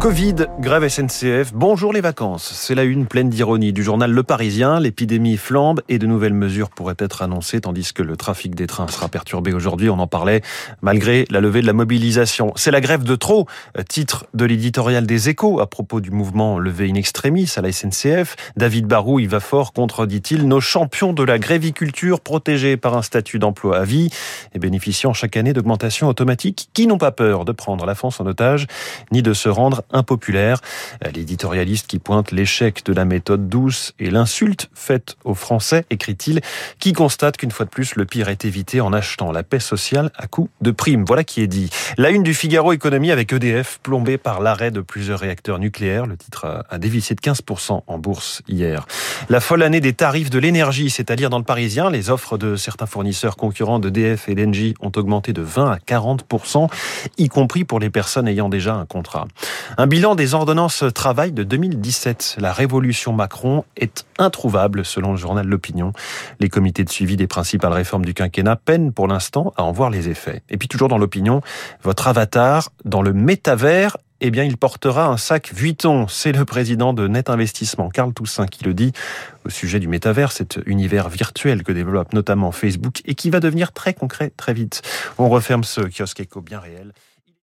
Covid, grève SNCF, bonjour les vacances. C'est la une pleine d'ironie du journal Le Parisien. L'épidémie flambe et de nouvelles mesures pourraient être annoncées tandis que le trafic des trains sera perturbé aujourd'hui. On en parlait malgré la levée de la mobilisation. C'est la grève de trop, titre de l'éditorial des échos à propos du mouvement levé in extremis à la SNCF. David Barou il va fort contre, dit-il, nos champions de la gréviculture protégés par un statut d'emploi à vie et bénéficiant chaque année d'augmentations automatiques qui n'ont pas peur de prendre la France en otage ni de se rendre impopulaire. L'éditorialiste qui pointe l'échec de la méthode douce et l'insulte faite aux Français, écrit-il, qui constate qu'une fois de plus, le pire est évité en achetant la paix sociale à coup de primes. Voilà qui est dit. La une du Figaro Économie avec EDF plombée par l'arrêt de plusieurs réacteurs nucléaires. Le titre a dévissé de 15% en bourse hier. La folle année des tarifs de l'énergie, c'est à dire dans le Parisien. Les offres de certains fournisseurs concurrents d'EDF et d'Engie ont augmenté de 20 à 40%, y compris pour les personnes ayant déjà un contrat. Un bilan des ordonnances travail de 2017. La révolution Macron est introuvable selon le journal L'Opinion. Les comités de suivi des principales réformes du quinquennat peinent pour l'instant à en voir les effets. Et puis toujours dans l'Opinion, votre avatar dans le métavers eh bien, il portera un sac Vuitton. C'est le président de Net Investissement, Carl Toussaint, qui le dit au sujet du métavers, cet univers virtuel que développe notamment Facebook et qui va devenir très concret très vite. On referme ce kiosque éco bien réel.